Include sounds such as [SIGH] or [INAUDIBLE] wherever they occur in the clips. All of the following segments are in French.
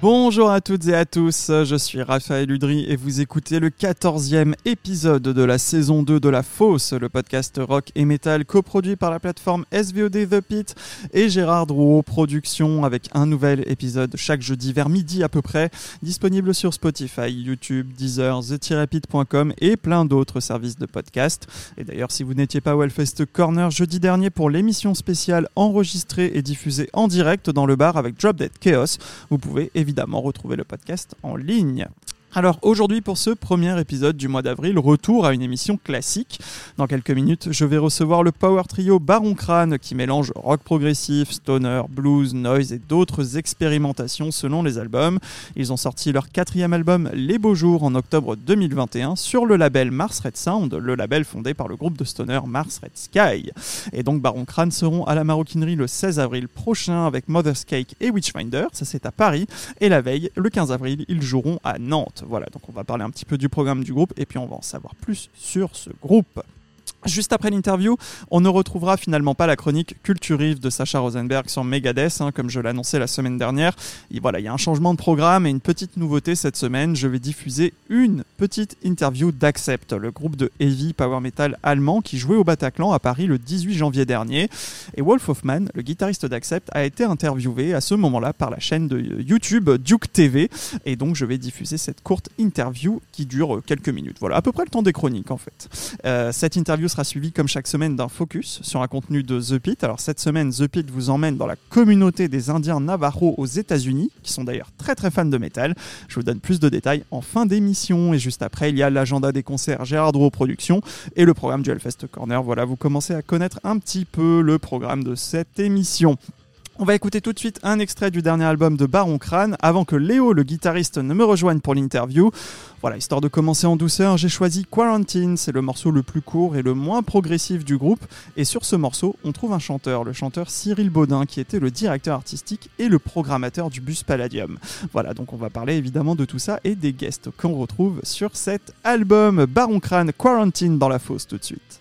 Bonjour à toutes et à tous, je suis Raphaël Udry et vous écoutez le 14e épisode de la saison 2 de La Fosse, le podcast rock et metal coproduit par la plateforme SVOD The Pit et Gérard Drouot Productions avec un nouvel épisode chaque jeudi vers midi à peu près, disponible sur Spotify, YouTube, Deezer, the-pit.com et plein d'autres services de podcast. Et d'ailleurs, si vous n'étiez pas au Hellfest Corner jeudi dernier pour l'émission spéciale enregistrée et diffusée en direct dans le bar avec Drop Dead Chaos, vous pouvez évidemment évidemment retrouver le podcast en ligne. Alors aujourd'hui pour ce premier épisode du mois d'avril, retour à une émission classique. Dans quelques minutes, je vais recevoir le power trio Baron Crane qui mélange rock progressif, stoner, blues, noise et d'autres expérimentations selon les albums. Ils ont sorti leur quatrième album Les Beaux Jours en octobre 2021 sur le label Mars Red Sound, le label fondé par le groupe de stoner Mars Red Sky. Et donc Baron Crane seront à la maroquinerie le 16 avril prochain avec Mother's Cake et Witchfinder, ça c'est à Paris. Et la veille, le 15 avril, ils joueront à Nantes. Voilà, donc on va parler un petit peu du programme du groupe et puis on va en savoir plus sur ce groupe. Juste après l'interview, on ne retrouvera finalement pas la chronique culturive de Sacha Rosenberg sur Megadeth, hein, comme je l'annonçais la semaine dernière. Et voilà, il y a un changement de programme et une petite nouveauté cette semaine. Je vais diffuser une petite interview d'Accept, le groupe de heavy power metal allemand qui jouait au Bataclan à Paris le 18 janvier dernier. Et Wolf Hoffman, le guitariste d'Accept, a été interviewé à ce moment-là par la chaîne de YouTube Duke TV. Et donc je vais diffuser cette courte interview qui dure quelques minutes. Voilà, à peu près le temps des chroniques en fait. Euh, cette interview sera suivi comme chaque semaine d'un focus sur un contenu de The Pit. Alors cette semaine, The Pit vous emmène dans la communauté des Indiens Navajo aux États-Unis, qui sont d'ailleurs très très fans de métal. Je vous donne plus de détails en fin d'émission et juste après, il y a l'agenda des concerts Gérard Drouot Productions et le programme du Hellfest Corner. Voilà, vous commencez à connaître un petit peu le programme de cette émission. On va écouter tout de suite un extrait du dernier album de Baron Crane avant que Léo, le guitariste, ne me rejoigne pour l'interview. Voilà, histoire de commencer en douceur, j'ai choisi Quarantine, c'est le morceau le plus court et le moins progressif du groupe. Et sur ce morceau, on trouve un chanteur, le chanteur Cyril Baudin, qui était le directeur artistique et le programmateur du bus Palladium. Voilà, donc on va parler évidemment de tout ça et des guests qu'on retrouve sur cet album Baron Crane Quarantine dans la fosse tout de suite.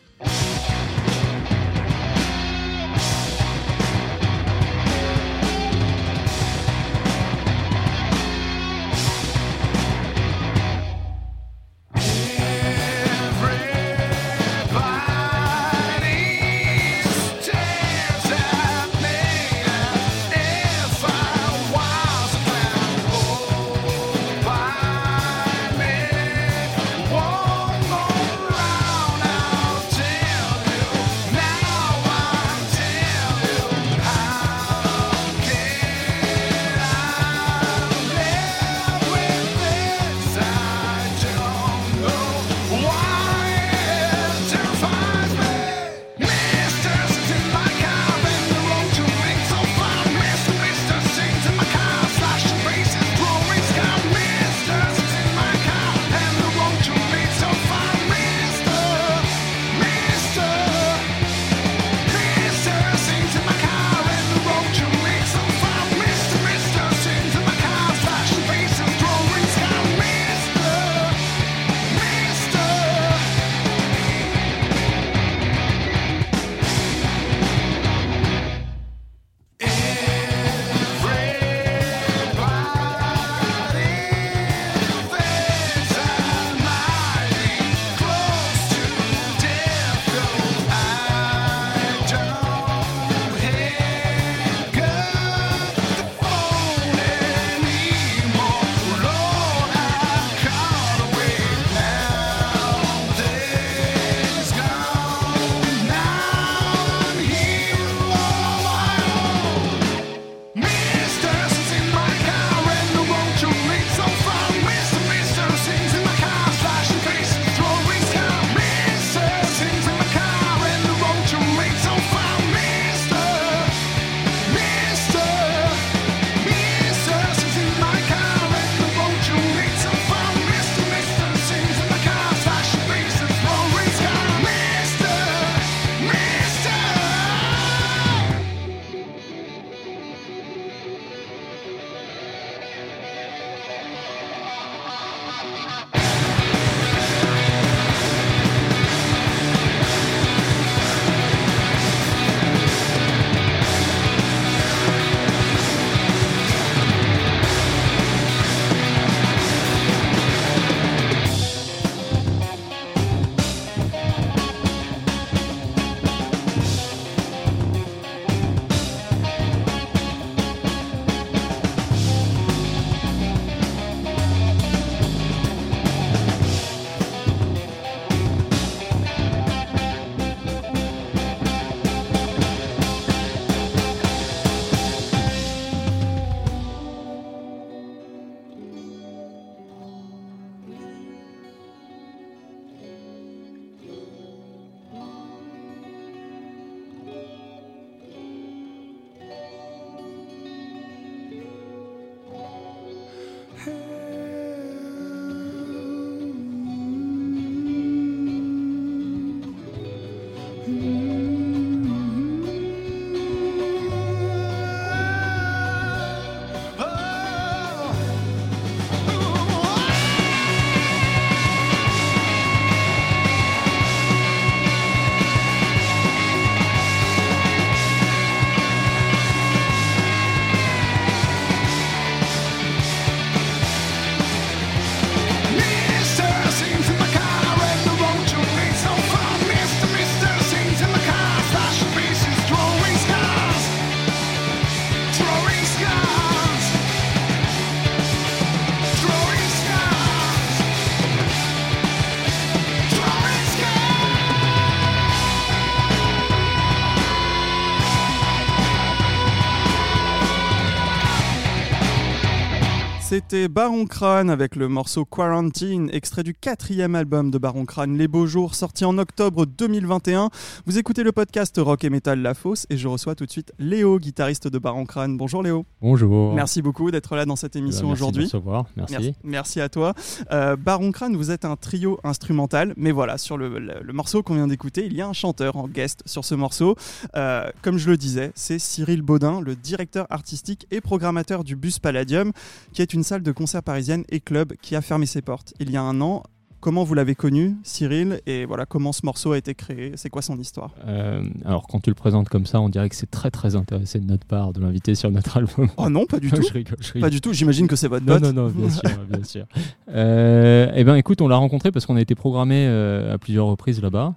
C'était Baron Crane avec le morceau Quarantine, extrait du quatrième album de Baron Crane, Les Beaux Jours, sorti en octobre 2021. Vous écoutez le podcast Rock et Metal La Fosse et je reçois tout de suite Léo, guitariste de Baron Crane. Bonjour Léo. Bonjour. Merci beaucoup d'être là dans cette émission aujourd'hui. Merci de Merci. merci. Merci à toi. Euh, Baron Crane, vous êtes un trio instrumental, mais voilà, sur le, le, morceau qu'on vient d'écouter, il y a un chanteur en guest sur ce morceau. Euh, comme je le disais, c'est Cyril Baudin, le directeur artistique et programmateur du Bus Palladium, qui est une salle de concert parisienne et club qui a fermé ses portes il y a un an. Comment vous l'avez connu, Cyril, et voilà comment ce morceau a été créé? C'est quoi son histoire? Euh, Alors, quand tu le présentes comme ça, on dirait que c'est très très intéressé de notre part de l'inviter sur notre album. Oh non, pas du [LAUGHS] tout. je rigole, je rigole. Pas du tout. J'imagine que c'est votre pote. Non, non, non, bien sûr, bien sûr. Euh, eh ben, écoute, on l'a rencontré parce qu'on a été programmé euh, à plusieurs reprises là-bas.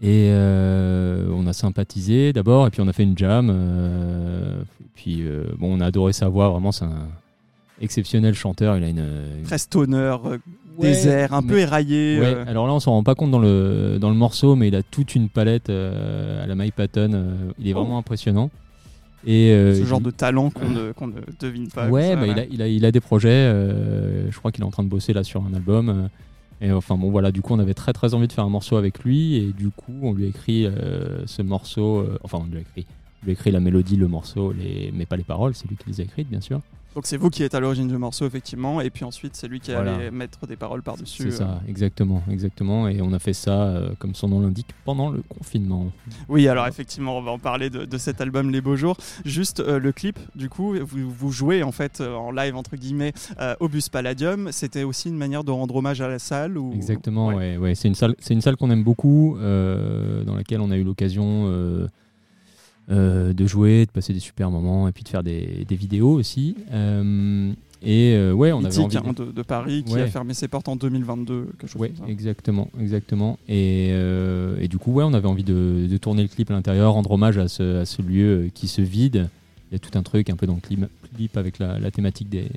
Et euh, on a sympathisé d'abord, et puis on a fait une jam. et puis bon, on a adoré sa voix. Vraiment, c'est un exceptionnel chanteur. Il a une, très stoner, euh, désert, un peu éraillé. Ouais, euh. Alors là, on s'en rend pas compte dans le dans le morceau, mais il a toute une palette euh, à la Mike Patton. il est vraiment oh. impressionnant. Et ce genre de talent qu'on ne, ne, devine pas. Ouais, bah, il, a, il, a, il, a, des projets. je crois qu'il est en train de bosser là sur un album. Et enfin bon voilà, du coup on avait très très envie de faire un morceau avec lui et du coup on lui a écrit ce morceau, enfin on lui a écrit, on lui a écrit la mélodie, le morceau, les, mais pas les paroles, c'est lui qui les a écrites bien sûr. Donc c'est vous qui êtes à l'origine du morceau effectivement, et puis ensuite c'est lui qui allait mettre des paroles par-dessus. C'est ça, euh. exactement, exactement. Et on a fait ça, euh, comme son nom l'indique, pendant le confinement. Oui, alors effectivement, on va en parler de, cet album Les Beaux Jours. Juste euh, le clip, du coup, vous, vous, jouez en fait en live entre guillemets au Bus Palladium. C'était aussi une manière de rendre hommage à la salle ou... Exactement, ouais. ouais, C'est une salle, c'est une salle qu'on aime beaucoup, dans laquelle on a eu l'occasion euh, de jouer, de passer des super moments et puis de faire des, vidéos aussi. Euh, et euh, ouais, on avait envie hein, de... Paris qui a fermé ses portes en 2022, quelque chose ouais, exactement, exactement. Et, et, du coup, ouais, on avait envie de, tourner le clip à l'intérieur, rendre hommage à ce, à ce, lieu qui se vide. Il y a tout un truc un peu dans le clip, avec la, thématique des,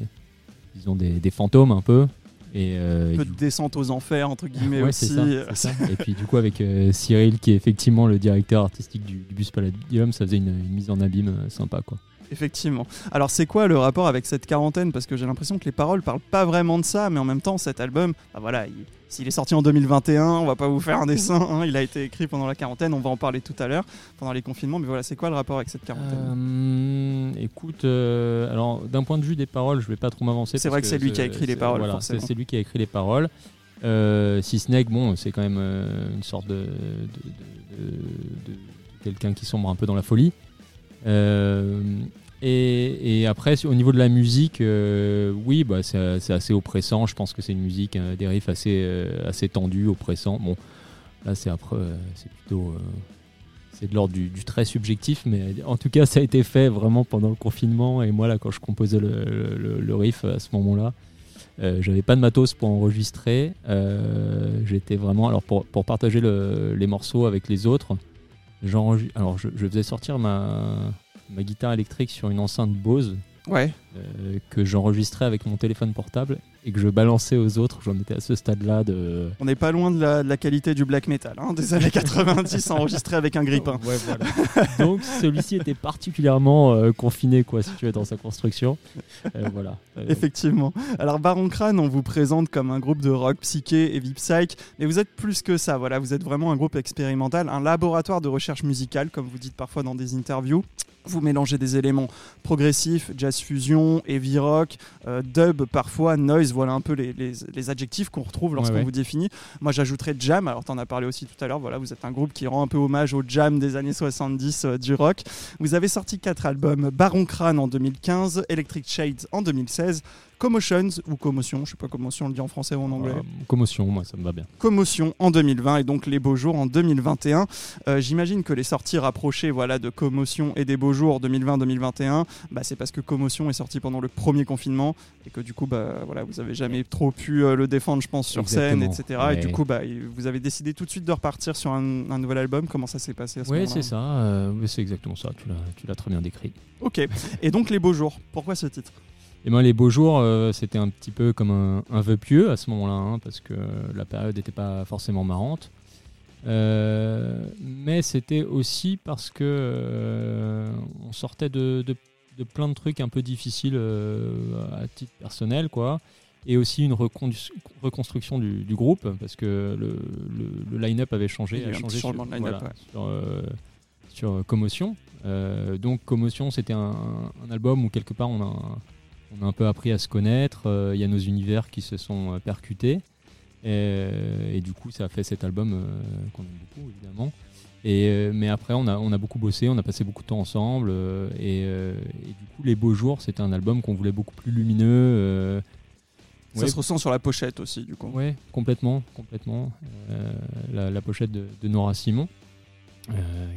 disons des, des, fantômes un peu. Et, euh, un peu de descente aux enfers, entre guillemets [LAUGHS] aussi. Ça, et puis du coup, avec euh, Cyril, qui est effectivement le directeur artistique du, Bus Palladium, ça faisait une, une mise en abîme euh, sympa. quoi. Effectivement. Alors c'est quoi le rapport avec cette quarantaine? Parce que j'ai l'impression que les paroles parlent pas vraiment de ça, mais en même temps cet album, bah voilà, s'il est sorti en 2021, on va pas vous faire un dessin, hein, il a été écrit pendant la quarantaine, on va en parler tout à l'heure, pendant les confinements, mais voilà, c'est quoi le rapport avec cette quarantaine? Euh, Écoute, euh, alors d'un point de vue des paroles, je vais pas trop m'avancer. C'est vrai que, c'est lui qui a écrit les paroles. Voilà, c'est lui qui a écrit les paroles. Euh, si Snake, bon, c'est quand même une sorte de, de quelqu'un qui sombre un peu dans la folie. Euh, et, après, au niveau de la musique, euh, oui, bah, c'est assez oppressant. Je pense que c'est une musique, euh, des riffs assez, assez tendus, oppressants. Bon, là, c'est plutôt. c'est de l'ordre du, très subjectif, mais en tout cas, ça a été fait vraiment pendant le confinement. Et moi, là, quand je composais le, riff à ce moment-là, j'avais pas de matos pour enregistrer. J'étais vraiment. Alors, pour, pour partager les morceaux avec les autres, alors je, je, faisais sortir ma, ma guitare électrique sur une enceinte Bose ouais. Euh, que j'enregistrais avec mon téléphone portable et que je balançais aux autres. J'en étais à ce stade-là de. On n'est pas loin de la, qualité du black metal hein, des années [LAUGHS] 90 enregistré avec un grippin. Ouais, voilà. [LAUGHS] Donc celui-ci était particulièrement euh, confiné, quoi, si tu veux, dans sa construction. Euh, voilà. Effectivement. Alors Baron Crane, on vous présente comme un groupe de rock psyché et vip psych, mais vous êtes plus que ça. Voilà, vous êtes vraiment un groupe expérimental, un laboratoire de recherche musicale, comme vous dites parfois dans des interviews. Vous mélangez des éléments progressifs, jazz fusion, heavy rock, euh, dub parfois, noise, voilà un peu les, adjectifs qu'on retrouve lorsqu'on vous définit. Moi j'ajouterais jam, alors tu en as parlé aussi tout à l'heure, voilà, vous êtes un groupe qui rend un peu hommage au jam des années 70 euh, du rock. Vous avez sorti quatre albums, Baron Crane en 2015, Electric Shades en 2016, Commotions ou Commotion, je sais pas comment on le dit en français ou en anglais. Euh, commotion, moi ça me va bien. Commotion en 2020 et donc Les Beaux Jours en 2021. Euh, j'imagine que les sorties rapprochées voilà, de Commotion et des Beaux Jours 2020-2021, bah, c'est parce que Commotion est sorti pendant le premier confinement et que du coup bah, voilà, vous avez jamais trop pu euh, le défendre je pense sur scène, etc. Et du coup bah, vous avez décidé tout de suite de repartir sur un, nouvel album. Comment ça s'est passé à ce Oui c'est ça, c'est exactement ça, tu l'as très bien décrit. Ok, et donc Les Beaux Jours, pourquoi ce titre? Et moi, les beaux jours, euh, c'était un petit peu comme un, vœu pieux à ce moment-là, hein, parce que la période n'était pas forcément marrante. Euh, mais c'était aussi parce que euh, on sortait de, de plein de trucs un peu difficiles à titre personnel, quoi et aussi une reconstruction du, groupe parce que le, le, line-up avait changé, a changé sur, sur, Commotion. donc Commotion, c'était un, album où quelque part on a, on a un peu appris à se connaître. Il y a nos univers qui se sont percutés. Et, du coup, ça a fait cet album euh, qu'on aime beaucoup, évidemment. Et, euh, mais après, on a, on a beaucoup bossé, on a passé beaucoup de temps ensemble. Euh, et, du coup, Les Beaux Jours, c'était un album qu'on voulait beaucoup plus lumineux. Ça se ressent sur la pochette aussi, du coup. Oui, complètement, complètement. La, pochette de, Nora Simon,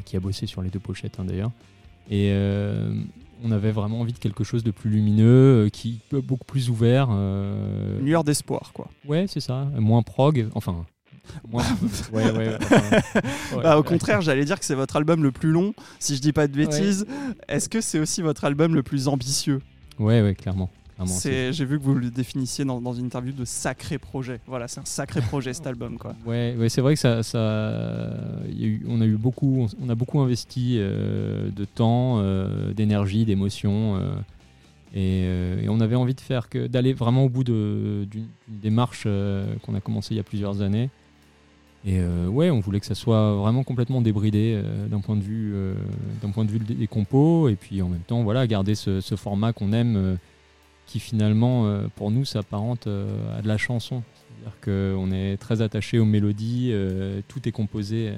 qui a bossé sur les deux pochettes hein, d'ailleurs. Et on avait vraiment envie de quelque chose de plus lumineux, euh, qui beaucoup plus ouvert. Euh... Une lueur d'espoir, quoi. Ouais, c'est ça. Moins prog, enfin. Moins... [LAUGHS] ouais, ouais, bah, au contraire, j'allais dire que c'est votre album le plus long, si je dis pas de bêtises. Est-ce que c'est aussi votre album le plus ambitieux? Ouais, ouais, clairement. J'ai vu que vous le définissiez dans, une interview de sacré projet. Voilà, c'est un sacré [LAUGHS] projet cet album. Quoi. Ouais, ouais c'est vrai que ça, ça y a eu, on a eu beaucoup, on a beaucoup investi euh, de temps, euh, d'énergie, d'émotion, euh, et, on avait envie de faire que d'aller vraiment au bout d'une démarche qu'on a commencé il y a plusieurs années. Et ouais, on voulait que ça soit vraiment complètement débridé d'un point de vue, d'un point de vue des compos, et puis en même temps, voilà, garder ce, ce format qu'on aime qui finalement, euh, pour nous, s'apparente euh, à de la chanson. C'est-à-dire qu'on est très attaché aux mélodies, euh, tout est composé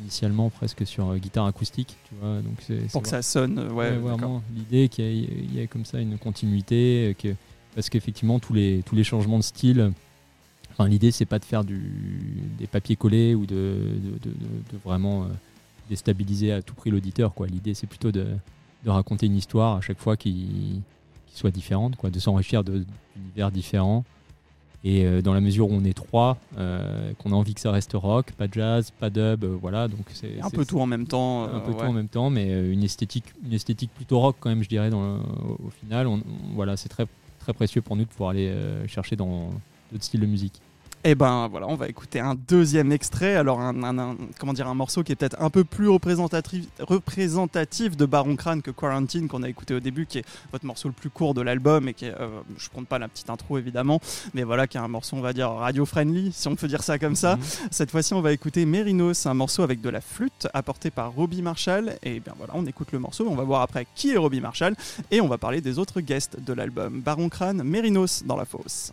initialement presque sur guitare acoustique. Tu vois, donc c'est, pour que ça sonne, ouais. vraiment. L'idée qu'il y, ait, comme ça une continuité, que, parce qu'effectivement, tous les, tous les changements de style. Enfin, l'idée, c'est pas de faire du, des papiers collés ou de, de, de, vraiment déstabiliser à tout prix l'auditeur. Quoi. L'idée, c'est plutôt de, de raconter une histoire à chaque fois qui, soit différente, quoi, de s'enrichir d'univers différents. Et euh, dans la mesure où on est trois, euh, qu'on a envie que ça reste rock, pas jazz, pas dub, euh, voilà. Donc c'est un peu tout en même temps. un peu tout en même temps, mais une esthétique, une esthétique plutôt rock quand même, je dirais. Dans au, final, on, voilà, c'est très très précieux pour nous de pouvoir aller chercher dans d'autres styles de musique. Et eh ben voilà, on va écouter un deuxième extrait. Alors un, comment dire un morceau qui est peut-être un peu plus représentatif, représentatif de Baron Crane que Quarantine qu'on a écouté au début, qui est votre morceau le plus court de l'album et qui est, euh, je compte pas la petite intro évidemment, mais voilà qui est un morceau on va dire radio friendly si on peut dire ça comme ça. Mhm. Cette fois-ci on va écouter Merinos, un morceau avec de la flûte apporté par Robbie Marshall. Et bien voilà, on écoute le morceau, on va voir après qui est Robbie Marshall et on va parler des autres guests de l'album. Baron Crane, Merinos dans la fosse.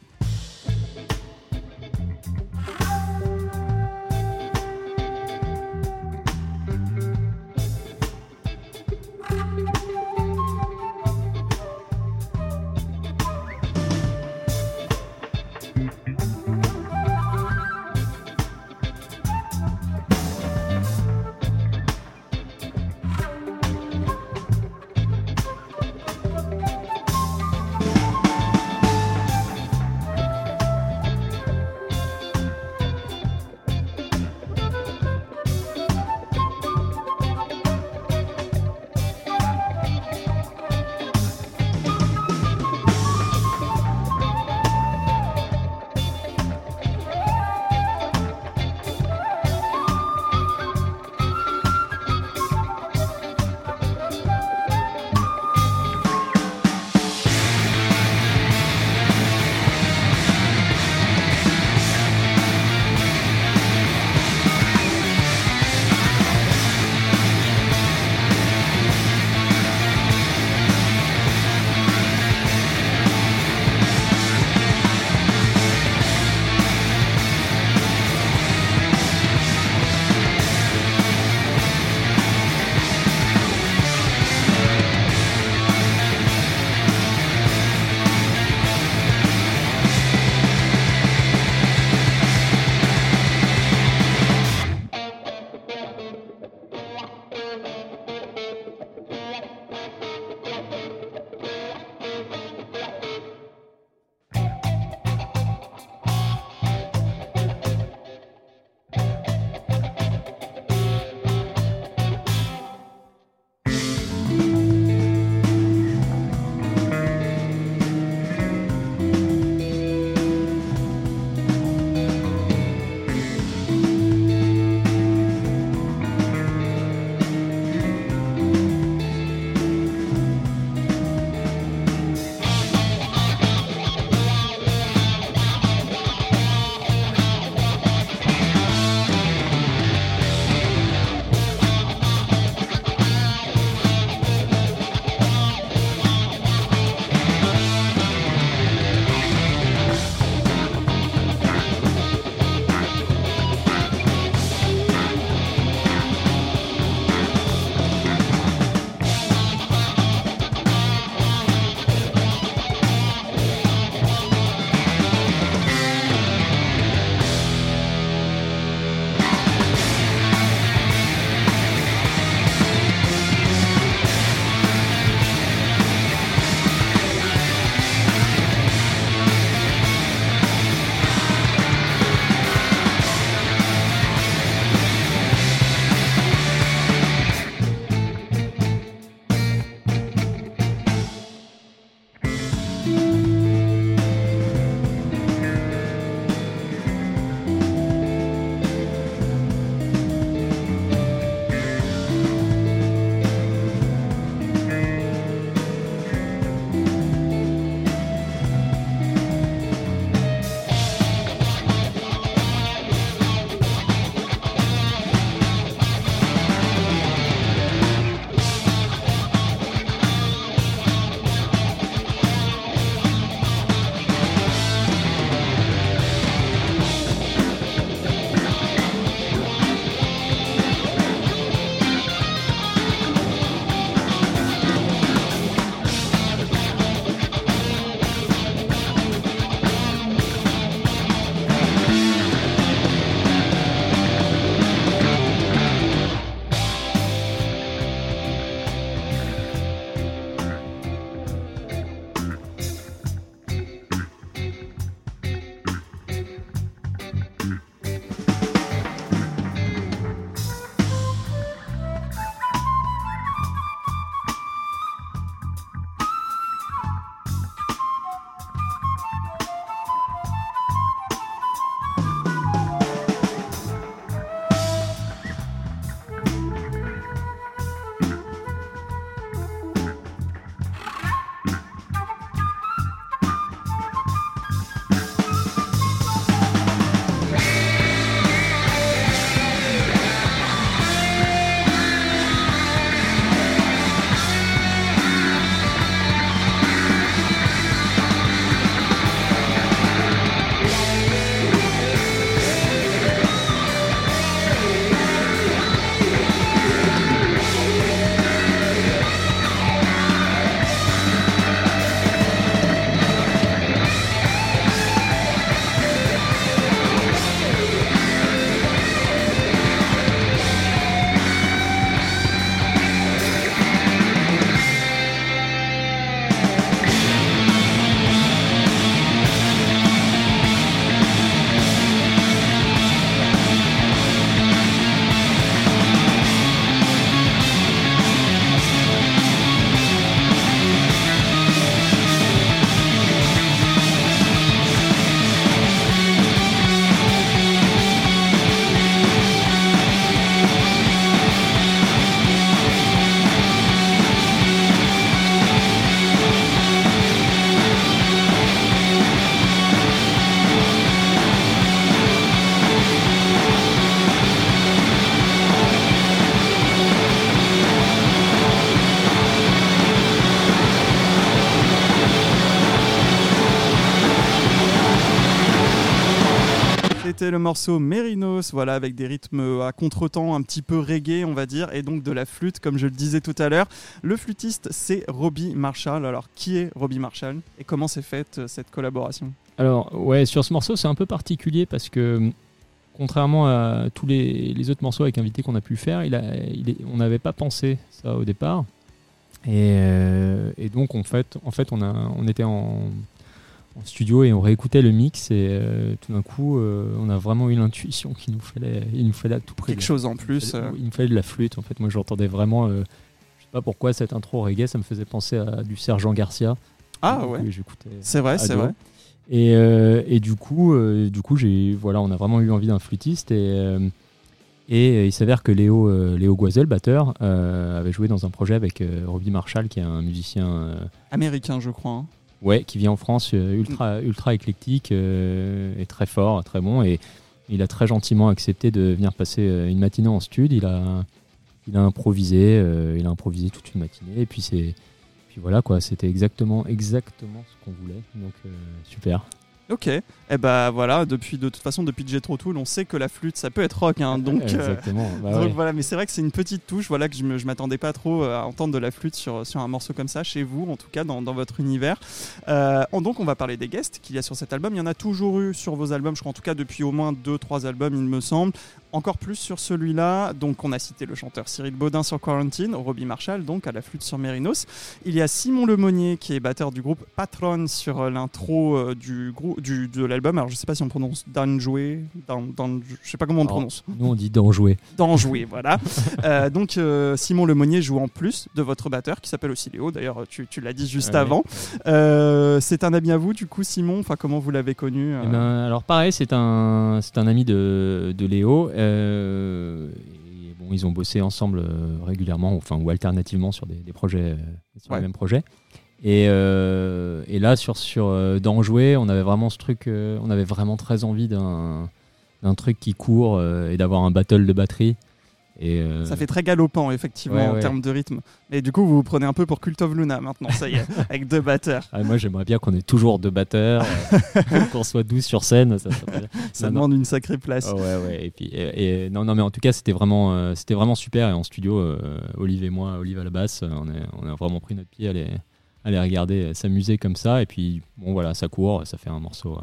Le morceau Merinos, voilà, avec des rythmes à contretemps, un petit peu reggae, on va dire, et donc de la flûte, comme je le disais tout à l'heure. Le flûtiste, c'est Robbie Marshall. Alors, qui est Robbie Marshall et comment s'est faite euh, cette collaboration? Alors, ouais, sur ce morceau, c'est un peu particulier parce que contrairement à tous les, autres morceaux avec invités qu'on a pu faire, il a, on n'avait pas pensé ça au départ. Et, euh, donc, en fait, en fait on, a, on était en, studio et on réécoutait le mix et euh, tout d'un coup, euh, on a vraiment eu l'intuition qu'il nous fallait, il nous fallait à tout prix quelque chose en plus. Il, nous fallait de la flûte. En fait, moi, j'entendais vraiment, je sais pas pourquoi cette intro reggae, ça me faisait penser à du Sergent Garcia. Ah ouais. C'est vrai, c'est vrai. Et, et, du coup, du coup, j'ai, voilà, on a vraiment eu envie d'un flûtiste et et il s'avère que Léo, euh, Léo Guazel, batteur, euh, avait joué dans un projet avec euh, Robbie Marshall, qui est un musicien. Américain, je crois. Hein. Ouais, qui vient en France, ultra, ultra éclectique et très fort, très bon. Et il a très gentiment accepté de venir passer une matinée en stud. Il a, il a improvisé, il a improvisé toute une matinée. Et puis c'est, puis voilà quoi, c'était exactement, exactement ce qu'on voulait. Donc super. Ok, et eh bah voilà, depuis de toute façon depuis Jetro Tool, on sait que la flûte ça peut être rock, hein, donc, euh, Exactement. Bah donc voilà, mais c'est vrai que c'est une petite touche, voilà que je, je m'attendais pas trop euh, à entendre de la flûte sur, sur un morceau comme ça chez vous, en tout cas dans, dans votre univers. Euh, donc on va parler des guests qu'il y a sur cet album. Il y en a toujours eu sur vos albums, je crois en tout cas depuis au moins 2-3 albums il me semble encore plus sur celui-là. Donc, on a cité le chanteur Cyril Baudin sur Quarantine, Robbie Marshall, donc à la flûte sur Mérinos. Il y a Simon Lemonnier, qui est batteur du groupe Patron sur euh, l'intro euh, du, du, de l'album. Alors, je sais pas si on prononce Danjoué, Dan, Dan, je sais pas comment on prononce. Nous, on dit Danjoué. Danjoué, [LAUGHS] voilà. euh, donc, Simon Lemonnier joue en plus de votre batteur, qui s'appelle aussi Léo. D'ailleurs, tu, tu l'as dit juste avant. c'est un ami à vous, du coup, Simon? Enfin, comment vous l'avez connu eh ben, Alors, pareil, c'est un, c'est un ami de, de Léo. Euh, bon, ils ont bossé ensemble euh, régulièrement, enfin ou alternativement sur des, projets, euh, sur les mêmes projets. Et, et, là, sur, sur d'en jouer, on avait vraiment ce truc, on avait vraiment très envie d'un truc qui court et d'avoir un battle de batterie. Euh, ça fait très galopant, effectivement, en termes de rythme. Et du coup, vous vous prenez un peu pour Cult of Luna maintenant, ça y est, [LAUGHS] avec deux batteurs. Ah, moi, j'aimerais bien qu'on ait toujours deux batteurs, euh, [LAUGHS] qu'on soit 12 sur scène. Ça, ça demande une sacrée place. ouais, ouais. Et puis, et, non, non, mais en tout cas, c'était vraiment, euh, c'était vraiment super. Et en studio, Olive et moi, Olive à la basse, on, est, on a vraiment pris notre pied à les, à les regarder s'amuser comme ça. Et puis, bon, voilà, ça court, ça fait un morceau.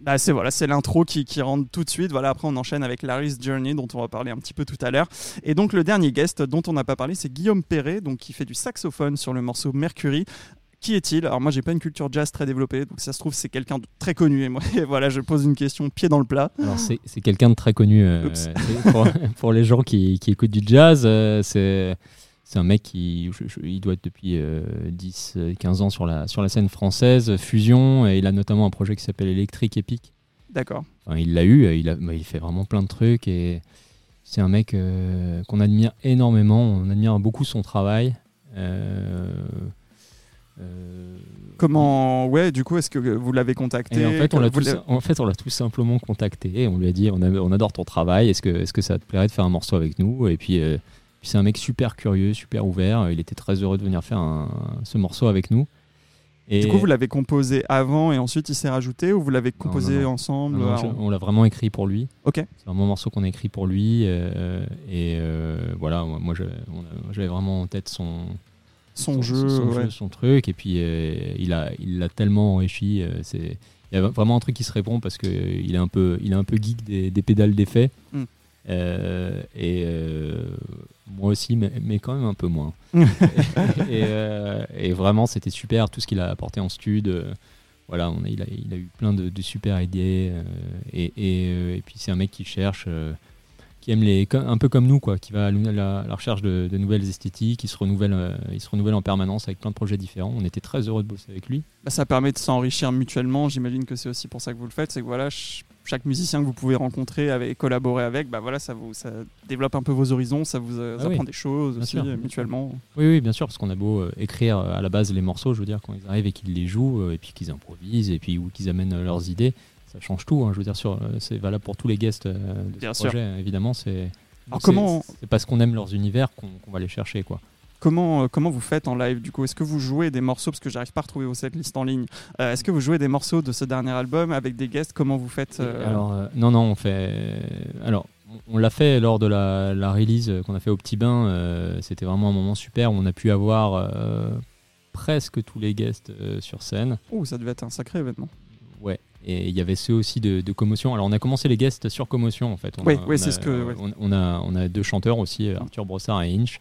Bah c'est voilà, c'est l'intro qui, qui, rentre tout de suite. Voilà, après on enchaîne avec Larry's Journey dont on va parler un petit peu tout à l'heure. Et donc le dernier guest dont on n'a pas parlé, c'est Guillaume Perret, donc qui fait du saxophone sur le morceau Mercury. Qui est-il? Alors moi j'ai pas une culture jazz très développée, donc ça se trouve c'est quelqu'un de très connu et moi [LAUGHS] voilà je pose une question pied dans le plat. Alors c'est, quelqu'un de très connu euh, [LAUGHS] pour, les gens qui, qui écoutent du jazz, euh, c'est c'est un mec qui il doit être depuis 10, euh, 15 ans sur la, sur la scène française, Fusion, et il a notamment un projet qui s'appelle Electric Epic. D'accord. Enfin, il l'a eu, il, a, bah, il fait vraiment plein de trucs, et c'est un mec euh, qu'on admire énormément, on admire beaucoup son travail. Euh, Comment ouais du coup est-ce que vous l'avez contacté en fait on l'a tout, en fait on l'a tout simplement contacté et on lui a dit on, on adore ton travail est-ce que est-ce que ça te plairait de faire un morceau avec nous? Et puis c'est un mec super curieux, super ouvert. Il était très heureux de venir faire ce morceau avec nous. Et du coup, vous l'avez composé avant et ensuite il s'est rajouté ou vous l'avez composé ensemble On l'a vraiment écrit pour lui. Ok. C'est un morceau qu'on a écrit pour lui. Euh, et euh, voilà, moi j'avais vraiment en tête son, son, jeu, son, truc. Et puis euh, il l'a il tellement enrichi. c'est il y a vraiment un truc qui se répond parce qu'il est un peu, il est un peu geek des, des pédales d'effet. Euh, et euh, moi aussi, mais, quand même un peu moins. [LAUGHS] Euh, et, vraiment, c'était super tout ce qu'il a apporté en stud. voilà, on a, il, a, il, a, eu plein de, super idées. Et, et, puis, c'est un mec qui cherche qui aime les un peu comme nous quoi qui va à la, recherche de, nouvelles esthétiques qui se renouvelle il se renouvelle en permanence avec plein de projets différents. On était très heureux de bosser avec lui. Bah, ça permet de s'enrichir mutuellement. J'imagine que c'est aussi pour ça que vous le faites c'est que voilà chaque musicien que vous pouvez rencontrer et collaborer avec, bah voilà, ça vous ça développe un peu vos horizons, ça vous euh, ah apprend des choses aussi euh, mutuellement. Oui, oui, bien sûr, parce qu'on a beau euh, écrire à la base les morceaux, je veux dire, quand ils arrivent et qu'ils les jouent, et puis qu'ils improvisent, et puis ou qu'ils amènent leurs idées, ça change tout. Hein, je veux dire, c'est valable pour tous les guests de ce projet. Évidemment, c'est. comment C'est parce qu'on aime leurs univers qu'on va les chercher, quoi. comment, euh, comment vous faites en live du coup? Est-ce que vous jouez des morceaux Parce que j'arrive pas à retrouver vos setlists en ligne. Euh, Est-ce que vous jouez des morceaux de ce dernier album avec des guests? Comment vous faites euh, Alors, euh, non, non, on fait. Alors, on- on l'a fait lors de la, la release qu'on a fait au Petit Bain. euh, C'était vraiment un moment super où on a pu avoir euh, presque tous les guests euh, sur scène. Ouh, ça devait être un sacré événement. Ouais. Et il y avait ceux aussi de, de commotion. Alors, on a commencé les guests sur commotion en fait. On Oui, a- oui, c'est a- ce que- ouais. On, on a, on a deux chanteurs aussi, euh, Arthur Brossard et Inch.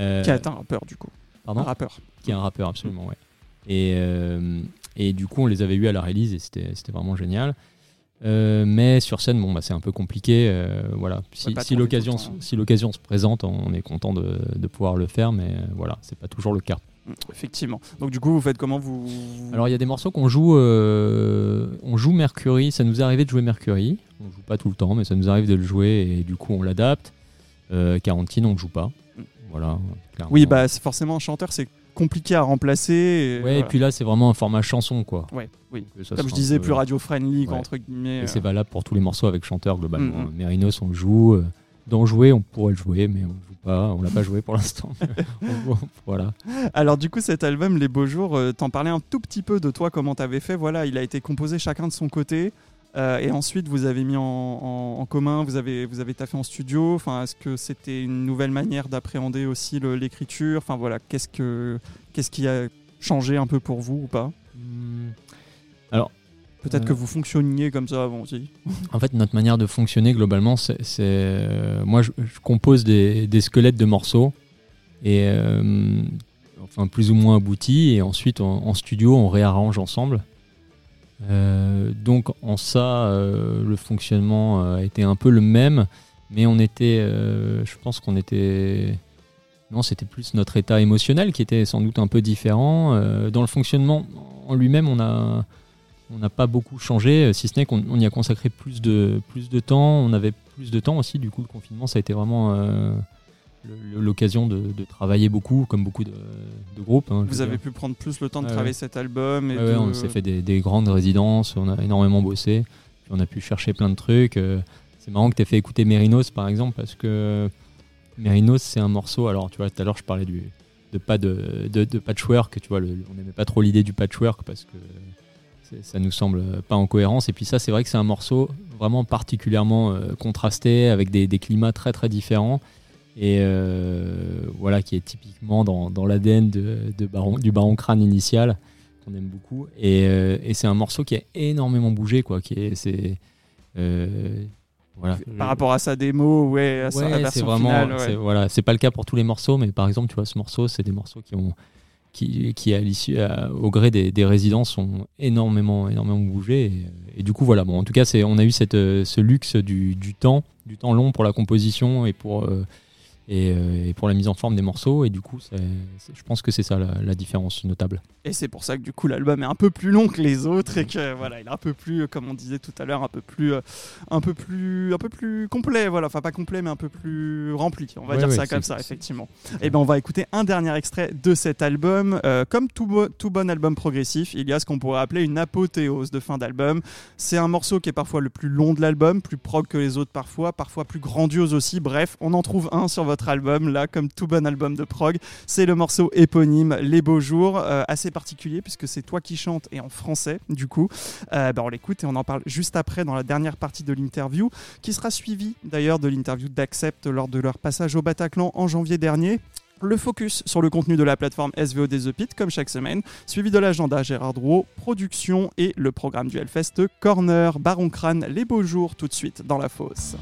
Euh, Qui est un rappeur du coup. pardon Un rappeur. qui est un rappeur absolument ouais et, euh, et du coup on les avait eu à la release et c'était vraiment génial Euh, mais sur scène bon bah c'est un peu compliqué voilà si, l'occasion hein. si l'occasion se présente on est content de, de pouvoir le faire mais voilà c'est pas toujours le cas Effectivement. Donc du coup, vous faites comment vous alors il y a des morceaux qu'on joue euh, on joue Mercury ça nous est arrivé de jouer Mercury on joue pas tout le temps mais ça nous arrive de le jouer et du coup on l'adapte euh, Quarantine on ne joue pas voilà clairement. Oui, bah c'est forcément un chanteur, c'est compliqué à remplacer. et ouais voilà. et puis là c'est vraiment un format chanson quoi Ouais, oui. Comme je disais, peu- plus radio-friendly, quoi, Ouais. entre guillemets. Et euh. c'est valable pour tous les morceaux avec chanteur globalement. Mm, mm. Mérinos, on le joue. D'en jouer, on pourrait le jouer, mais on ne joue pas. On l'a pas joué pour l'instant. [LAUGHS] Voilà. Alors du coup cet album Les Beaux Jours, euh, t'en parlais un tout petit peu de toi, comment t'avais fait. Voilà, il a été composé chacun de son côté. euh, et ensuite vous avez mis en, en- en commun, vous avez, vous avez taffé en studio. Enfin, est-ce que c'était une nouvelle manière d'appréhender aussi l'écriture? Enfin voilà, qu'est-ce que qu'est-ce qui a changé un peu pour vous ou pas? Peut-être Euh. que vous fonctionniez comme ça avant aussi. En fait, notre manière de fonctionner globalement, c'est. euh, moi, je, je compose des, des squelettes de morceaux. Et. euh, enfin, plus ou moins aboutis. Et ensuite, en, en studio, on réarrange ensemble. Euh, donc, en ça, le fonctionnement a été un peu le même. Mais on était. je pense qu'on était. Non, c'était plus notre état émotionnel qui était sans doute un peu différent. Dans le fonctionnement en lui-même, on a, on n'a pas beaucoup changé, euh, si ce n'est qu'on on y a consacré plus de, plus de temps. On avait plus de temps aussi. Du coup, le confinement, ça a été vraiment euh, l'occasion de, de travailler beaucoup, comme beaucoup de, de groupes. hein, Vous avez dire. pu prendre plus le temps de travailler cet album et Ouais, on s'est fait des, des grandes résidences, on a énormément bossé, puis on a pu chercher plein de trucs. euh, c'est marrant que tu aies fait écouter Mérinos par exemple, parce que Mérinos c'est un morceau. Alors tu vois, tout à l'heure je parlais du, de pas de, de, de patchwork, tu vois, le- on n'aimait pas trop l'idée du patchwork parce que ça nous semble pas en cohérence. Et puis ça, c'est vrai que c'est un morceau vraiment particulièrement euh, contrasté avec des, des climats très très différents. Et euh, voilà, qui est typiquement dans, dans l'ADN de, de Baron, du Baron Crâne initial, qu'on aime beaucoup. Et, euh, et c'est un morceau qui a énormément bougé, quoi. Qui est, c'est, voilà. par rapport à sa démo, ouais, à, sa- Ouais, version vraiment, finale. ouais. c'est, voilà, c'est pas le cas pour tous les morceaux, mais par exemple, tu vois, ce morceau, c'est des morceaux qui ont, qui, qui à l'issue, au gré des, des résidences, ont énormément, énormément bougé. Et, et du coup, voilà, bon, en tout cas, c'est, on a eu cette, euh, ce luxe du, du temps, du temps long pour la composition et pour, euh, et, euh, et pour la mise en forme des morceaux. Et du coup, je pense que c'est ça la, la différence notable. Et c'est pour ça que du coup l'album est un peu plus long que les autres et que voilà, il est un peu plus, euh, comme on disait tout à l'heure, un peu plus, euh, un peu plus, un peu plus complet. Voilà, enfin pas complet, mais un peu plus rempli. On va Ouais, dire ouais, ça comme ça, effectivement. Et ben on va écouter un dernier extrait de cet album. Euh, comme tout, bo- tout bon album progressif, il y a ce qu'on pourrait appeler une apothéose de fin d'album. C'est un morceau qui est parfois le plus long de l'album, plus prog que les autres parfois, parfois plus grandiose aussi. Bref, on en trouve un sur votre album là, comme tout bon album de prog. C'est le morceau éponyme Les Beaux Jours, euh, assez particulier puisque c'est toi qui chantes et en français du coup. Euh, bah, on l'écoute et on en parle juste après dans la dernière partie de l'interview qui sera suivie d'ailleurs de l'interview d'Accept lors de leur passage au Bataclan en janvier dernier. Le focus sur le contenu de la plateforme SVOD The Pit, comme chaque semaine, suivi de l'agenda Gérard Drouot, production et le programme du Hellfest Corner, Baron Crâne, Les Beaux Jours, tout de suite dans la fosse.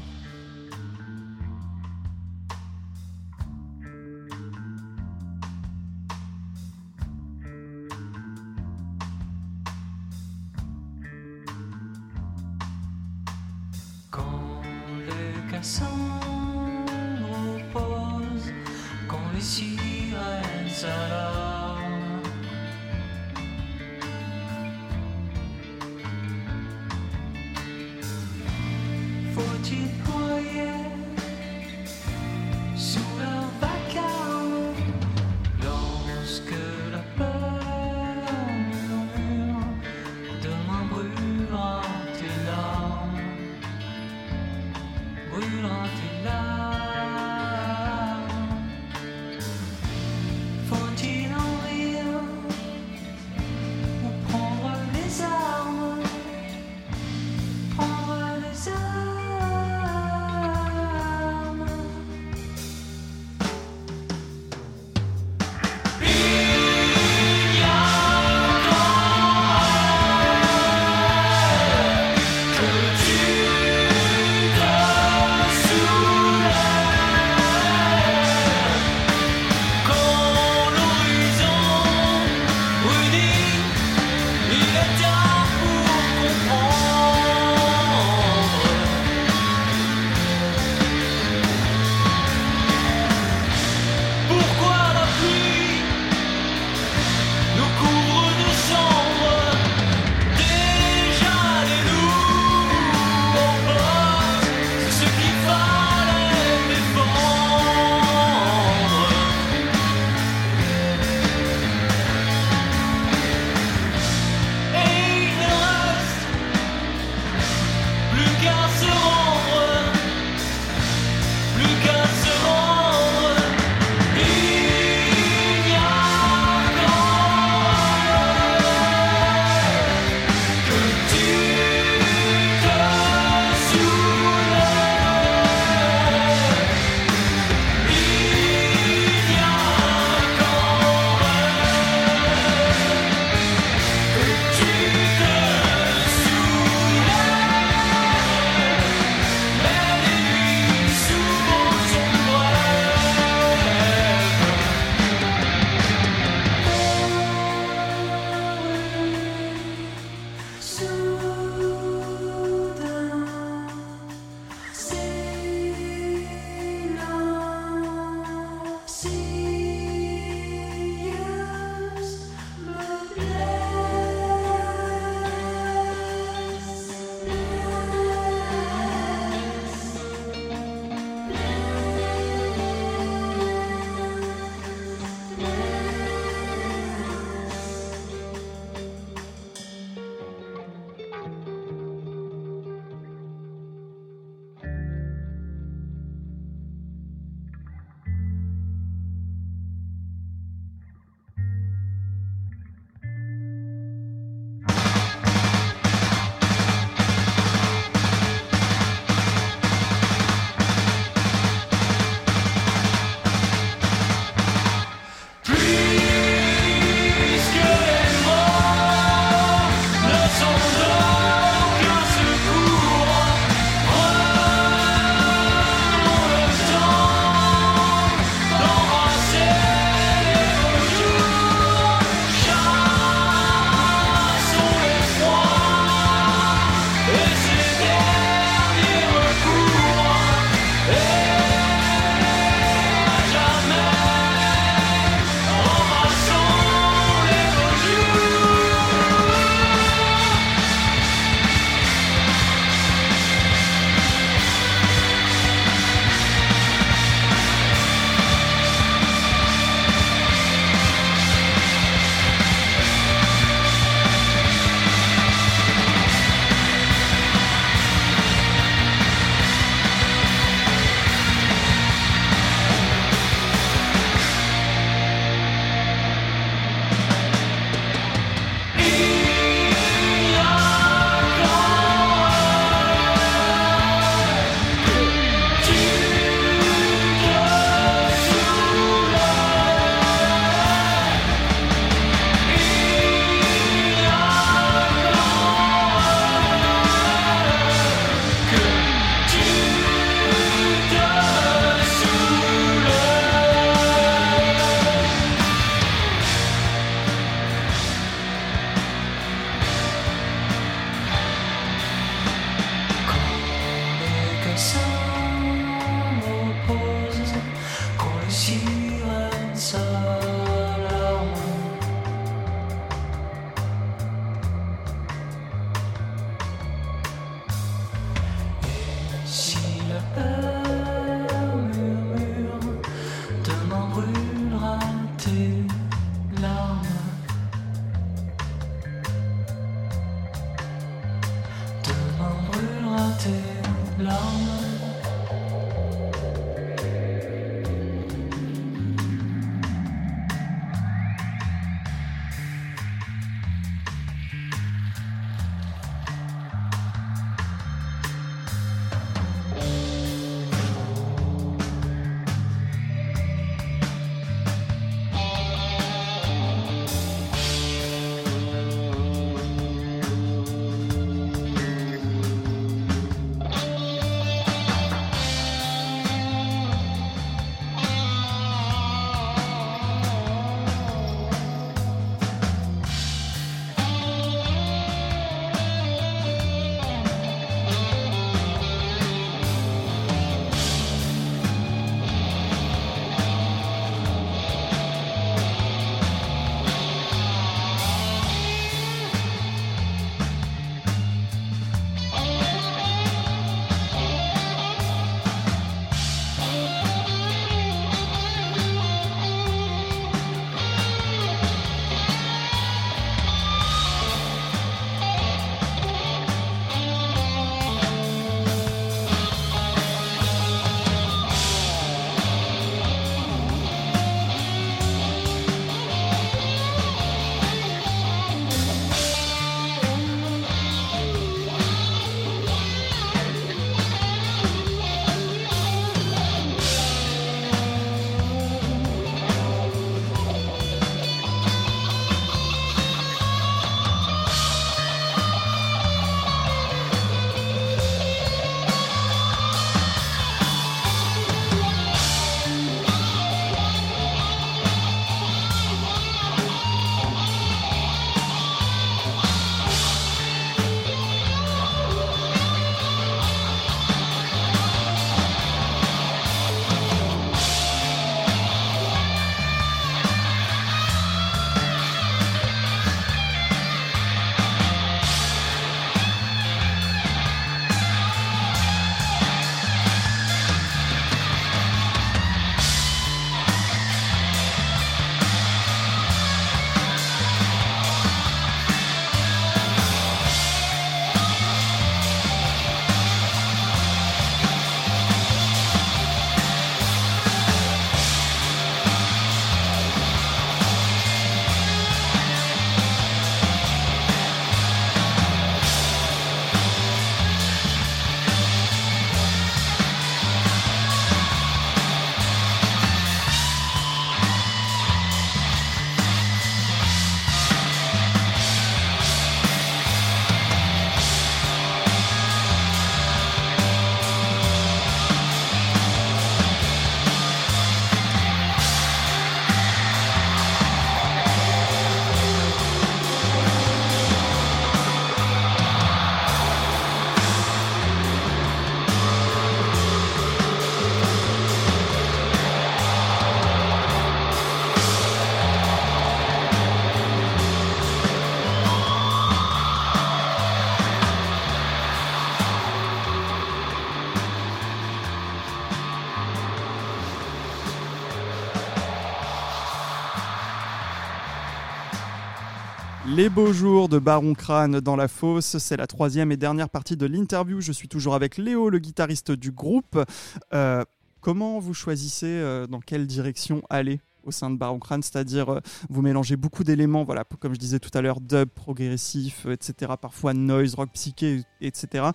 Les beaux jours de Baron Crâne dans la fosse, c'est la troisième et dernière partie de l'interview. Je suis toujours avec Léo, le guitariste du groupe. Euh, comment vous choisissez euh, dans quelle direction aller au sein de Baron Crâne C'est-à-dire, euh, vous mélangez beaucoup d'éléments, voilà, comme je disais tout à l'heure, dub, progressif, etc. Parfois noise, rock psyché, etc.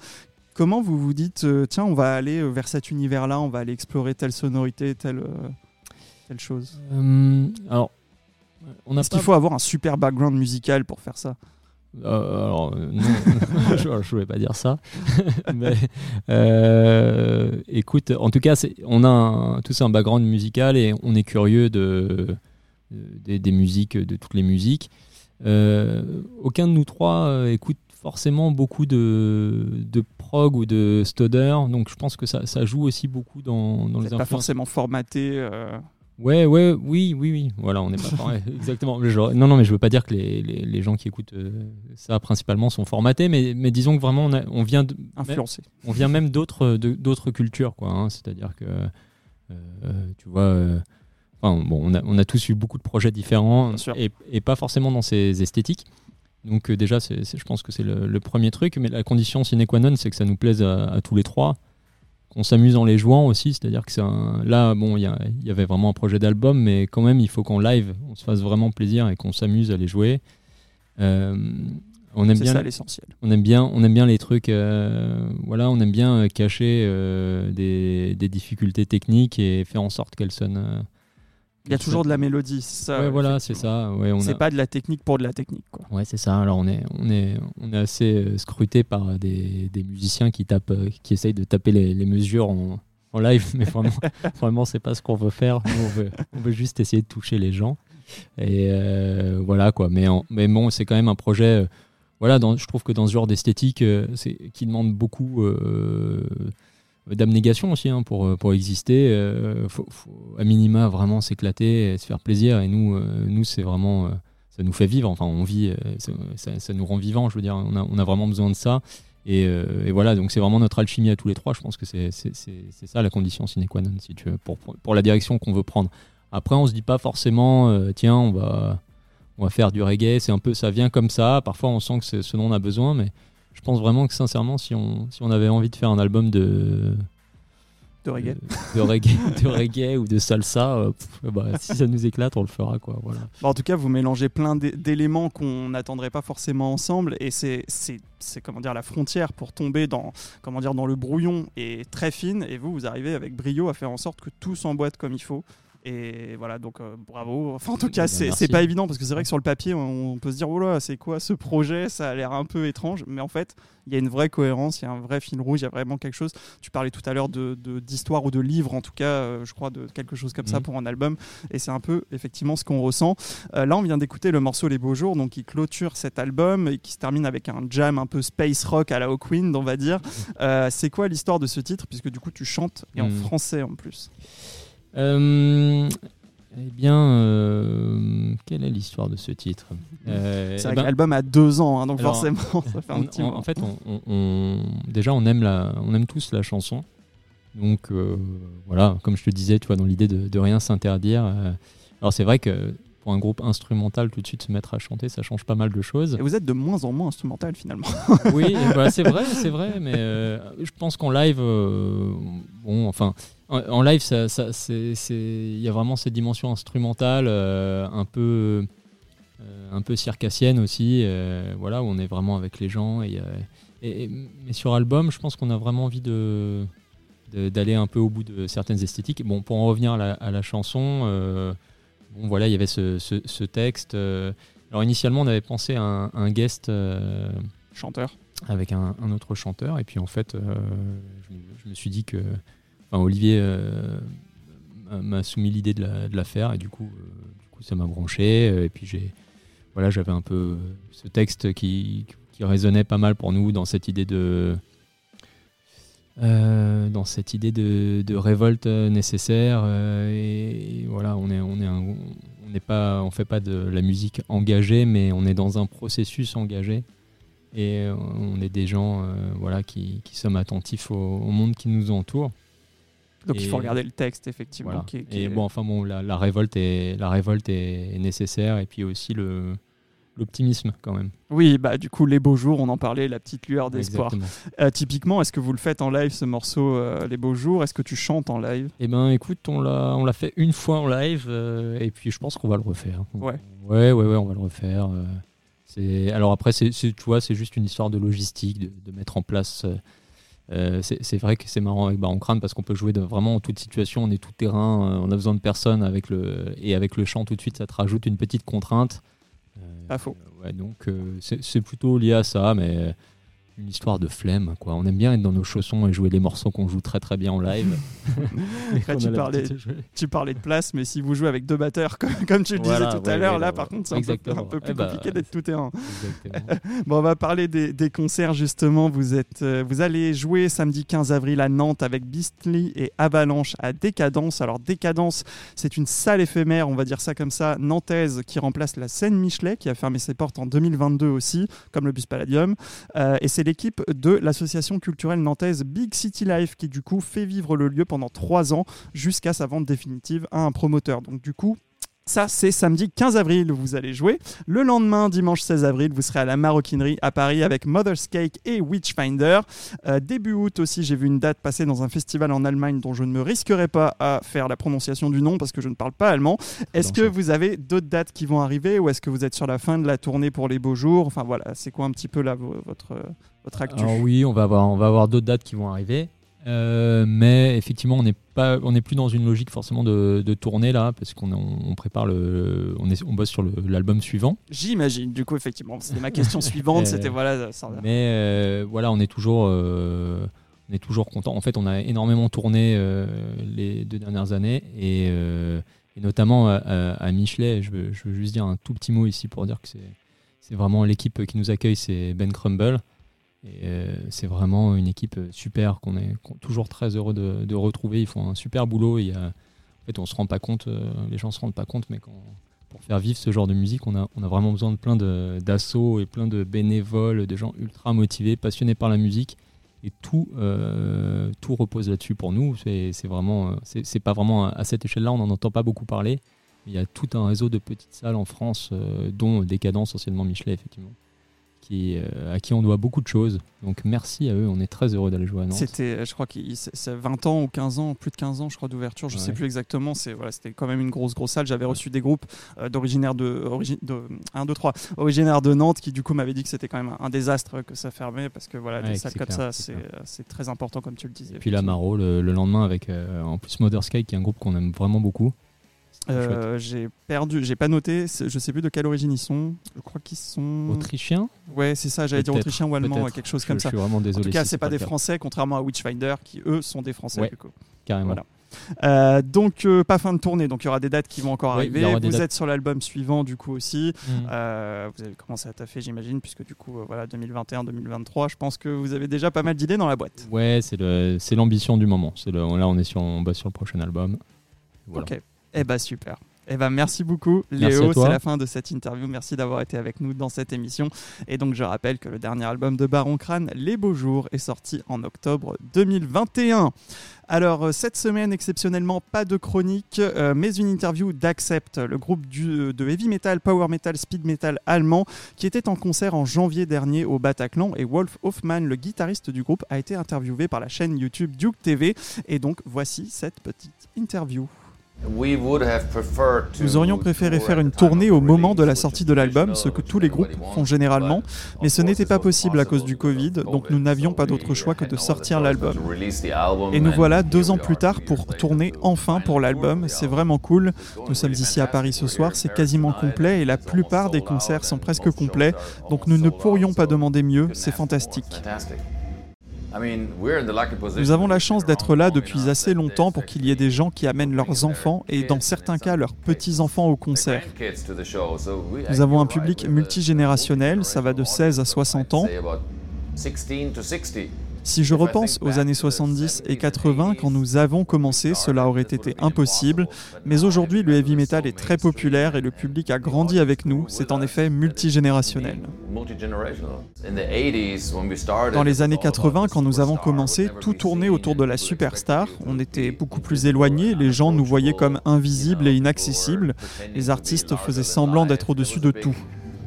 Comment vous vous dites, tiens, on va aller vers cet univers-là, on va aller explorer telle sonorité, telle, telle chose? Alors, on Est-ce pas. qu'il faut avoir un super background musical pour faire ça? Euh, alors, non, [LAUGHS] [LAUGHS] je ne voulais pas dire ça. [LAUGHS] Mais, euh, écoute, en tout cas, c'est- on a un- tous un background musical et on est curieux de, des- des musiques, de toutes les musiques. Euh, aucun de nous trois écoute forcément beaucoup de, de prog ou de stoner, donc je pense que ça, ça joue aussi beaucoup dans, dans Vous les n'êtes pas influences. forcément formaté. Ouais, ouais, oui, oui, oui. Voilà, on n'est pas pareil. [LAUGHS] Exactement. Non, non, mais je veux pas dire que les, les, les gens qui écoutent euh, ça principalement sont formatés, mais, mais disons que vraiment on, a- on vient de, influencé. on vient même d'autres cultures, quoi. hein. C'est-à-dire que euh, tu vois. euh, Enfin, bon, on a, on a tous eu beaucoup de projets différents et, et pas forcément dans ces esthétiques. Donc déjà, c'est- je pense que c'est le, le premier truc. Mais la condition sine qua non, c'est que ça nous plaise à, à tous les trois, qu'on s'amuse en les jouant aussi. C'est-à-dire que c'est un... là, bon, il y, avait vraiment un projet d'album, mais quand même, il faut qu'en live, on se fasse vraiment plaisir et qu'on s'amuse à les jouer. Euh, on aime C'est bien ça l'essentiel. on aime bien, on aime bien les trucs. euh, voilà, on aime bien euh, cacher euh, des, des difficultés techniques et faire en sorte qu'elles sonnent. Il y a toujours de la mélodie. c'est Ça, Ouais, voilà, c'est effectivement. ça. Ouais, on C'est a- pas de la technique pour de la technique. Quoi. Ouais, c'est ça. Alors on est, on est, on est assez euh, scruté par des, des musiciens qui tapent, euh, qui essayent de taper les, les mesures en, en live, [LAUGHS] mais vraiment, vraiment, c'est pas ce qu'on veut faire. Nous, on veut, on veut juste essayer de toucher les gens. Et euh, voilà quoi. Mais, en- mais bon, c'est quand même un projet. euh, voilà, dans, je trouve que dans ce genre d'esthétique, euh, c'est qui demande beaucoup. Euh, d'abnégation aussi hein, pour, pour exister. Euh, faut, à minima vraiment s'éclater se faire plaisir. Et nous euh, nous c'est vraiment euh, ça nous fait vivre. Enfin on vit euh, ça, nous rend vivants je veux dire. On a, on a vraiment besoin de ça. Et, euh, voilà donc c'est vraiment notre alchimie à tous les trois. Je pense que c'est ça la condition sine qua non si tu veux pour, pour, la direction qu'on veut prendre. Après on se dit pas forcément euh, tiens on va on va faire du reggae. C'est un peu ça vient comme ça. Parfois on sent que ce dont on a besoin mais je pense vraiment que sincèrement si on, si on avait envie de faire un album de De reggae. de, de reggae, de reggae ou de salsa, euh, pff, bah, si ça nous éclate, on le fera quoi. Voilà. Bon, en tout cas, vous mélangez plein d'é- d'éléments qu'on n'attendrait pas forcément ensemble, et c'est, comment dire la frontière pour tomber dans comment dire dans le brouillon est très fine, et vous vous arrivez avec brio à faire en sorte que tout s'emboîte comme il faut. Et voilà, donc euh, bravo. Enfin, en tout cas, Bah, c'est c'est pas évident parce que c'est vrai que sur le papier, on, on peut se dire, oh là, c'est quoi ce projet? Ça a l'air un peu étrange, mais en fait, il y a une vraie cohérence, il y a un vrai fil rouge, il y a vraiment quelque chose. Tu parlais tout à l'heure de de- d'histoire ou de livre, en tout cas, euh, je crois, de quelque chose comme ça Mhm. pour un album, et c'est un peu effectivement ce qu'on ressent. Euh, là, on vient d'écouter le morceau Les Beaux Jours, donc qui clôture cet album et qui se termine avec un jam un peu space rock à la Hawkwind, on va dire. C'est quoi l'histoire de ce titre? Puisque du coup, tu chantes et en Mm. français en plus. Euh, eh bien, euh, quelle est l'histoire de ce titre Euh, C'est eh vrai ben, que l'album a deux ans, hein, donc alors, forcément, [LAUGHS] ça fait un on- petit moment. En fait, on, on- on- déjà, on aime, la, on aime tous la chanson. Donc, euh, voilà, comme je te disais, tu vois, dans l'idée de, de rien s'interdire. euh, alors, c'est vrai que pour un groupe instrumental, tout de suite se mettre à chanter, ça change pas mal de choses. Et vous êtes de moins en moins instrumental finalement. Oui, bah, c'est vrai, [LAUGHS] c'est vrai, mais euh, je pense qu'en live, euh, bon, enfin, en, en live, ça, ça- il y a vraiment cette dimension instrumentale, euh, un peu, euh, un peu circassienne aussi, euh, voilà, où on est vraiment avec les gens. Et, et- et- mais sur album, je pense qu'on a vraiment envie de, d'aller un peu au bout de certaines esthétiques. Bon, pour en revenir à la, à la chanson, bon, voilà, il y avait ce, ce- ce texte. alors initialement, on avait pensé à un, un guest. Chanteur. avec un, un autre chanteur. Et puis en fait, je me suis dit que. Enfin, Olivier euh, m'a- soumis l'idée de la, faire et du coup, euh, du coup ça m'a branché. euh, Et puis j'ai. Voilà, j'avais un peu ce texte qui, qui résonnait pas mal pour nous dans cette idée de. dans cette idée de, de révolte nécessaire et, voilà on est on est un- on n'est pas on fait pas de la musique engagée mais on est dans un processus engagé et on est des gens voilà, qui, qui sommes attentifs au monde qui nous entoure. Donc il faut regarder le texte effectivement. Voilà. qui est- qui et est- bon, enfin bon, la, la révolte est, la révolte est, nécessaire et puis aussi le, l'optimisme quand même. Oui, bah du coup, les beaux jours, on en parlait, la petite lueur d'espoir. Euh, typiquement, est-ce que vous le faites en live ce morceau, euh, les beaux jours? Est-ce que tu chantes en live? Eh ben, écoute, on l'a, on l'a fait une fois en live, euh, et puis je pense qu'on va le refaire. Ouais. Ouais, ouais, ouais, on va le refaire. c'est, alors après, c'est, c'est- tu vois, c'est juste une histoire de logistique, de, de mettre en place. Euh, c'est, vrai que c'est marrant avec Baron Crâne parce qu'on peut jouer de, vraiment en toute situation, on est tout terrain, euh, on a besoin de personne avec le, et avec le chant tout de suite, ça te rajoute une petite contrainte. Euh, Pas faux. Ouais, donc euh, c'est, c'est plutôt lié à ça, mais une histoire de flemme, quoi. On aime bien être dans nos chaussons et jouer les morceaux qu'on joue très très bien en live. [LAUGHS] Tu parlais, tu parlais de place, mais si vous jouez avec deux batteurs, [LAUGHS] comme, comme tu le disais tout à l'heure, ouais, là, là, par contre, c'est un un peu plus Eh bah, compliqué d'être tout terrain. Exactement. [LAUGHS] Bon, on va parler des, des concerts justement. Vous, êtes, euh, vous allez jouer samedi 15 avril à Nantes avec Beastly et Avalanche à Décadence. Alors, Décadence, c'est une salle éphémère, on va dire ça comme ça, nantaise, qui remplace la scène Michelet, qui a fermé ses portes en 2022 aussi, comme le Bus Palladium. Euh, et c'est l'équipe de l'association culturelle nantaise Big City Life qui, du coup, fait vivre le lieu pendant trois ans jusqu'à sa vente définitive à un promoteur. Donc, du coup, ça, c'est samedi 15 avril, vous allez jouer. Le lendemain, dimanche 16 avril, vous serez à la Maroquinerie à Paris avec Mother's Cake et Witchfinder. Euh, début août aussi, j'ai vu une date passer dans un festival en Allemagne dont je ne me risquerai pas à faire la prononciation du nom parce que je ne parle pas allemand. Est-ce que vous avez d'autres dates qui vont arriver ou est-ce que vous êtes sur la fin de la tournée pour les beaux jours? Enfin voilà, c'est quoi un petit peu là vo- votre, votre actu? Alors oui, on va avoir, on va avoir d'autres dates qui vont arriver. Euh, mais effectivement, on n'est pas, on n'est plus dans une logique forcément de, de tournée là, parce qu'on on, prépare le, on, est, on bosse sur l'album suivant. J'imagine, du coup, effectivement. C'était ma question [LAUGHS] suivante, Euh, c'était voilà. ça- Mais euh, voilà, on est toujours, euh, on est toujours content. En fait, on a énormément tourné les deux dernières années et, et notamment à, à- Michelet. Je veux, je veux juste dire un tout petit mot ici pour dire que c'est, c'est vraiment l'équipe qui nous accueille, c'est Ben Crumble. Et euh, c'est vraiment une équipe super qu'on est toujours très heureux de, retrouver. Ils font un super boulot. A, en fait, on se rend pas compte, euh, les gens se rendent pas compte, mais pour faire vivre ce genre de musique, on a, vraiment besoin de plein d'assauts et plein de bénévoles, de gens ultra motivés, passionnés par la musique. Et tout, euh, tout repose là-dessus pour nous. C'est vraiment, c'est pas vraiment à, cette échelle-là, on n'en entend pas beaucoup parler. Il y a tout un réseau de petites salles en France, dont Décadence, anciennement Michelet, effectivement, qui, euh, à qui on doit beaucoup de choses. Donc merci à eux, on est très heureux d'aller jouer à Nantes. C'était, je crois c'est 20 ans ou 15 ans, plus de 15 ans, je crois, d'ouverture. Je sais Ouais. plus exactement. C'est voilà, c'était quand même une grosse, grosse salle. J'avais reçu des groupes euh, d'originaires de, origi- de 1, 2, 3, originaires de Nantes, qui du coup m'avaient dit que c'était quand même un, désastre que ça fermait parce que voilà, Ouais, des salles comme clair, ça, euh, c'est très important, comme tu le disais. Et puis la Maro le, le lendemain avec euh, en plus Mother Sky qui est un groupe qu'on aime vraiment beaucoup. Euh, j'ai perdu, j'ai pas noté. Je sais plus de quelle origine ils sont. Je crois qu'ils sont. Autrichien Ouais, c'est ça. J'allais dire autrichien ou allemand, ouais, quelque chose Je- comme je ça. suis vraiment En désolé. tout cas, si c'est pas des. Français, contrairement à Witchfinder, qui eux sont des Français. Ouais. du coup. Carrément. Voilà. Euh, donc euh, pas fin de tournée, donc il y aura des dates qui vont encore Oui, arriver. Vous dates. êtes sur l'album suivant du coup aussi. Euh, vous avez commencé à taffer j'imagine puisque du coup euh, voilà 2021-2023, je pense que vous avez déjà pas mal d'idées dans la boîte. Ouais, c'est l'ambition du moment. C'est le, là, on est sur, on bosse sur le prochain album. Voilà. Ok. Eh ben super. Eh ben merci beaucoup Léo, c'est la fin de cette interview. Merci d'avoir été avec nous dans cette émission. Et donc je rappelle que le dernier album de Baron Crâne, Les Beaux Jours, est sorti en octobre 2021. Alors euh, cette semaine exceptionnellement pas de chronique, euh, mais une interview d'Accept, le groupe du- de heavy metal, power metal, speed metal allemand, qui était en concert en janvier dernier au Bataclan. Et Wolf Hoffman, le guitariste du groupe, a été interviewé par la chaîne YouTube Duke TV. Et donc voici cette petite interview. Nous aurions préféré faire une tournée au moment de la sortie de l'album, ce que tous les groupes font généralement, mais ce n'était pas possible à cause du Covid, donc nous n'avions pas d'autre choix que de sortir l'album. Et nous voilà deux ans plus tard pour tourner enfin pour l'album, c'est vraiment cool. Nous sommes ici à Paris ce soir, c'est quasiment complet et la plupart des concerts sont presque complets, donc nous ne pourrions pas demander mieux, c'est fantastique. Nous avons la chance d'être là depuis assez longtemps pour qu'il y ait des gens qui amènent leurs enfants et dans certains cas leurs petits-enfants au concert. Nous avons un public multigénérationnel, ça va de 16 à 60 ans. Si je repense aux années 70 et 80, quand nous avons commencé, cela aurait été impossible. Mais aujourd'hui, le heavy metal est très populaire et le public a grandi avec nous. C'est en effet multigénérationnel. Dans les années 80, quand nous avons commencé, tout tournait autour de la superstar. On était beaucoup plus éloignés, les gens nous voyaient comme invisibles et inaccessibles. Les artistes faisaient semblant d'être au-dessus de tout.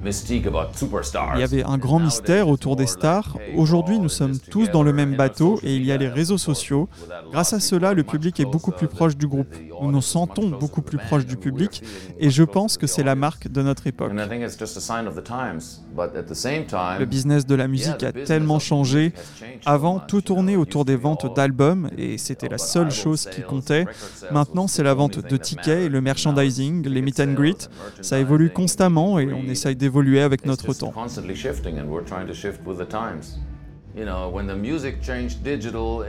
Il y avait un grand mystère autour des stars. Aujourd'hui, nous sommes tous dans le même bateau et il y a les réseaux sociaux. Grâce à cela, le public est beaucoup plus proche du groupe. Nous nous sentons beaucoup plus proches du public et je pense que c'est la marque de notre époque. Le business de la musique a tellement changé. Avant, tout tournait autour des ventes d'albums et c'était la seule chose qui comptait. Maintenant, c'est la vente de tickets et le merchandising, les meet and greet. Ça évolue constamment et on essaye d'évoluer avec notre temps.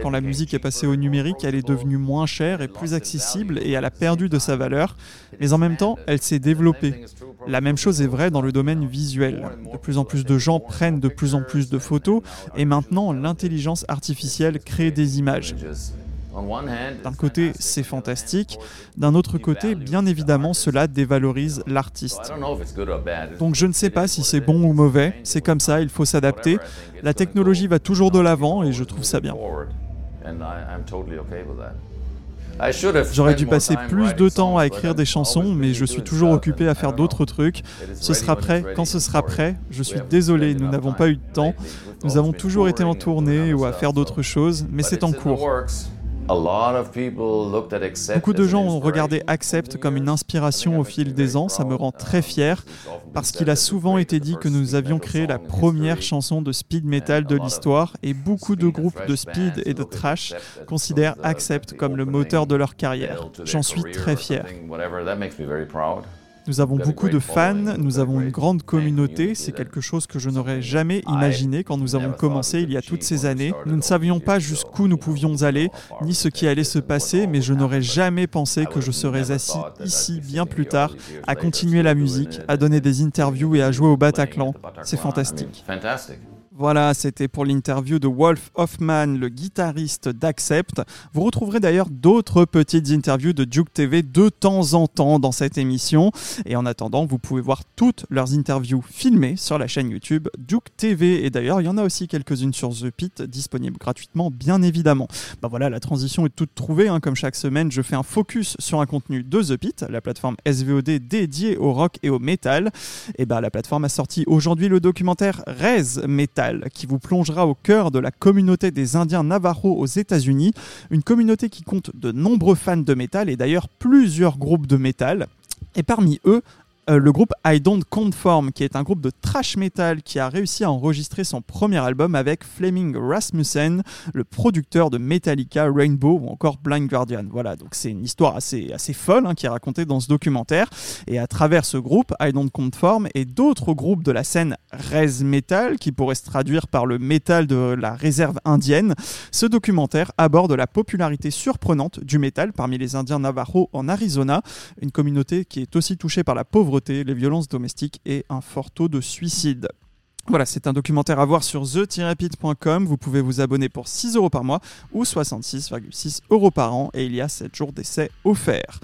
Quand la musique est passée au numérique, elle est devenue moins chère et plus accessible et elle a perdu de sa valeur, mais en même temps, elle s'est développée. La même chose est vraie dans le domaine visuel. De plus en plus de gens prennent de plus en plus de photos et maintenant l'intelligence artificielle crée des images. D'un côté, c'est fantastique. D'un autre côté, bien évidemment, cela dévalorise l'artiste. Donc je ne sais pas si c'est bon ou mauvais. C'est comme ça, il faut s'adapter. La technologie va toujours de l'avant et je trouve ça bien. J'aurais dû passer plus de temps à écrire des chansons, mais je suis toujours occupé à faire d'autres trucs. Ce sera prêt quand ce sera prêt. Je suis désolé, nous n'avons pas eu de temps. Nous avons toujours été en tournée ou à faire d'autres choses, mais c'est en cours. Beaucoup de gens ont regardé Accept comme une inspiration au fil des ans, ça me rend très fier, parce qu'il a souvent été dit que nous avions créé la première chanson de speed metal de l'histoire, et beaucoup de groupes de speed et de trash considèrent Accept comme le moteur de leur carrière. J'en suis très fier. Nous avons beaucoup de fans, nous avons une grande communauté, c'est quelque chose que je n'aurais jamais imaginé quand nous avons commencé il y a toutes ces années. Nous ne savions pas jusqu'où nous pouvions aller, ni ce qui allait se passer, mais je n'aurais jamais pensé que je serais assis ici bien plus tard à continuer la musique, à donner des interviews et à jouer au Bataclan. C'est fantastique. Voilà, c'était pour l'interview de Wolf Hoffman, le guitariste d'Accept. Vous retrouverez d'ailleurs d'autres petites interviews de Duke TV de temps en temps dans cette émission. Et en attendant, vous pouvez voir toutes leurs interviews filmées sur la chaîne YouTube Duke TV. Et d'ailleurs, il y en a aussi quelques-unes sur The Pit, disponibles gratuitement, bien évidemment. Bah voilà, la transition est toute trouvée. hein. Comme chaque semaine, je fais un focus sur un contenu de The Pit, la plateforme SVOD dédiée au rock et au metal. Et bah, la plateforme a sorti aujourd'hui le documentaire Rez Metal qui vous plongera au cœur de la communauté des Indiens Navajo aux États-Unis, une communauté qui compte de nombreux fans de métal et d'ailleurs plusieurs groupes de métal. Et parmi eux, euh, le groupe I Don't Conform, qui est un groupe de trash metal qui a réussi à enregistrer son premier album avec Fleming Rasmussen, le producteur de Metallica, Rainbow ou encore Blind Guardian. Voilà, donc c'est une histoire assez, assez folle hein, qui est racontée dans ce documentaire. Et à travers ce groupe, I Don't Conform, et d'autres groupes de la scène Res Metal, qui pourrait se traduire par le métal de la réserve indienne, ce documentaire aborde la popularité surprenante du métal parmi les Indiens Navajo en Arizona, une communauté qui est aussi touchée par la pauvreté, les violences domestiques et un fort taux de suicide. Voilà, c'est un documentaire à voir sur the-pit.com. Vous pouvez vous abonner pour 6 euros par mois ou 66,6 euros par an et il y a 7 jours d'essai offerts.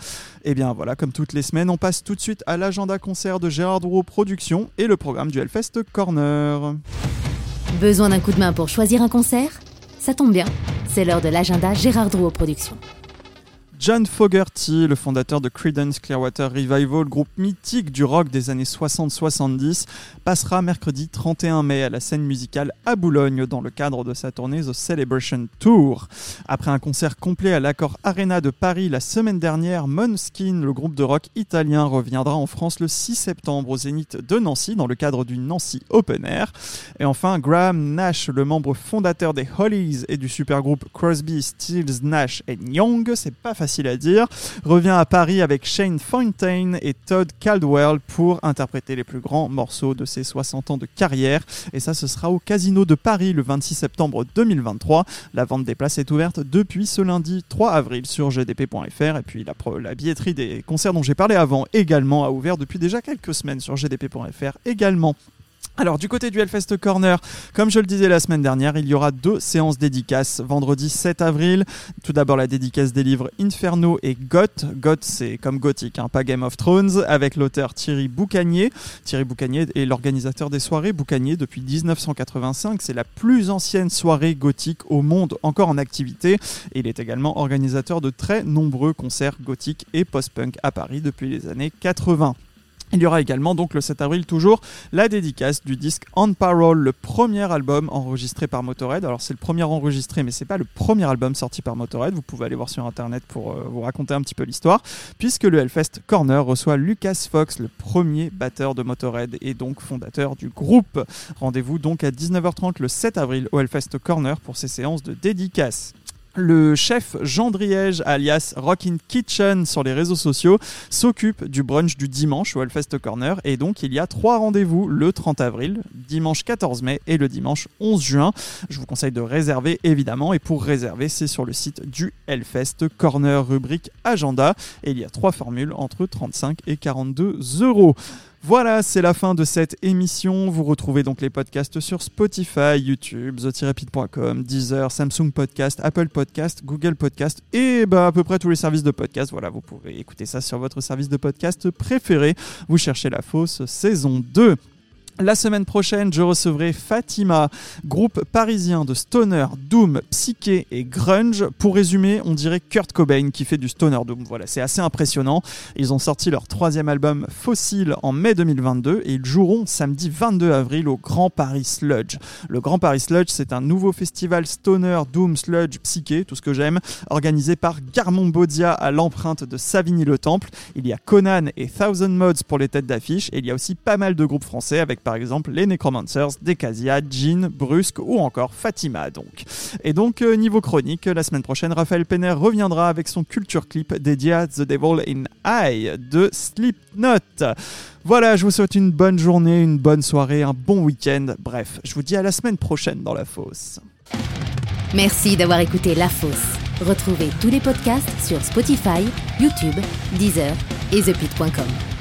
Et bien voilà, comme toutes les semaines, on passe tout de suite à l'agenda concert de Gérard Drouot Productions et le programme du Hellfest Corner. Besoin d'un coup de main pour choisir un concert? Ça tombe bien, c'est l'heure de l'agenda Gérard Drouot Productions. John Fogerty, le fondateur de Creedence Clearwater Revival, groupe mythique du rock des années 60-70, passera mercredi 31 mai à la scène musicale à Boulogne dans le cadre de sa tournée The Celebration Tour. Après un concert complet à l'Accord Arena de Paris la semaine dernière, Måneskin, le groupe de rock italien, reviendra en France le 6 septembre au Zénith de Nancy dans le cadre du Nancy Open Air. Et enfin, Graham Nash, le membre fondateur des Hollies et du supergroupe Crosby, Stills, Nash et Young, c'est pas facile à dire, revient à Paris avec Shane Fontaine et Todd Caldwell pour interpréter les plus grands morceaux de ses 60 ans de carrière. Et ça, ce sera au Casino de Paris le 26 septembre 2023. La vente des places est ouverte depuis ce lundi 3 avril sur gdp.fr. Et puis la billetterie des concerts dont j'ai parlé avant également a ouvert depuis déjà quelques semaines sur gdp.fr également. Alors du côté du Hellfest Corner, comme je le disais la semaine dernière, il y aura deux séances dédicaces. Vendredi 7 avril, tout d'abord la dédicace des livres Inferno et Goth. Goth c'est comme gothique, hein, pas Game of Thrones, avec l'auteur Thierry Boucanier. Thierry Boucanier est l'organisateur des soirées Boucanier depuis 1985. C'est la plus ancienne soirée gothique au monde encore en activité. Il est également organisateur de très nombreux concerts gothiques et post-punk à Paris depuis les années 80. Il y aura également donc le 7 avril toujours la dédicace du disque On Parole, le premier album enregistré par Motorhead. Alors c'est le premier enregistré mais c'est pas le premier album sorti par Motorhead. Vous pouvez aller voir sur internet pour euh, vous raconter un petit peu l'histoire puisque le Hellfest Corner reçoit Lucas Fox, le premier batteur de Motorhead et donc fondateur du groupe. Rendez-vous donc à 19h30 le 7 avril au Hellfest Corner pour ces séances de dédicace. Le chef Jean Driège, alias Rockin' Kitchen sur les réseaux sociaux, s'occupe du brunch du dimanche au Hellfest Corner. Et donc, il y a trois rendez-vous le 30 avril, dimanche 14 mai et le dimanche 11 juin. Je vous conseille de réserver évidemment. Et pour réserver, c'est sur le site du Hellfest Corner, rubrique agenda. Et il y a trois formules entre 35 et 42 euros. Voilà, c'est la fin de cette émission. Vous retrouvez donc les podcasts sur Spotify, YouTube, the-pit.com, Deezer, Samsung Podcast, Apple Podcast, Google Podcast et bah, à peu près tous les services de podcast. Voilà, vous pouvez écouter ça sur votre service de podcast préféré. Vous cherchez la fausse saison 2. La semaine prochaine, je recevrai Fatima, groupe parisien de stoner, doom, psyché et grunge. Pour résumer, on dirait Kurt Cobain qui fait du stoner doom. Voilà, c'est assez impressionnant. Ils ont sorti leur troisième album Fossil en mai 2022 et ils joueront samedi 22 avril au Grand Paris Sludge. Le Grand Paris Sludge, c'est un nouveau festival stoner, doom, sludge, psyché, tout ce que j'aime, organisé par Garmon Bodia à l'empreinte de Savigny-le-Temple. Il y a Conan et Thousand Mods pour les têtes d'affiche et il y a aussi pas mal de groupes français avec par exemple les Necromancers, Decasia, Jean, Brusque ou encore Fatima donc. Et donc euh, niveau chronique, la semaine prochaine, Raphaël Penner reviendra avec son culture clip dédié à The Devil in Eye de Slipknot. Voilà, je vous souhaite une bonne journée, une bonne soirée, un bon week-end. Bref, je vous dis à la semaine prochaine dans la fosse. Merci d'avoir écouté La Fosse. Retrouvez tous les podcasts sur Spotify, YouTube, Deezer et ThePit.com.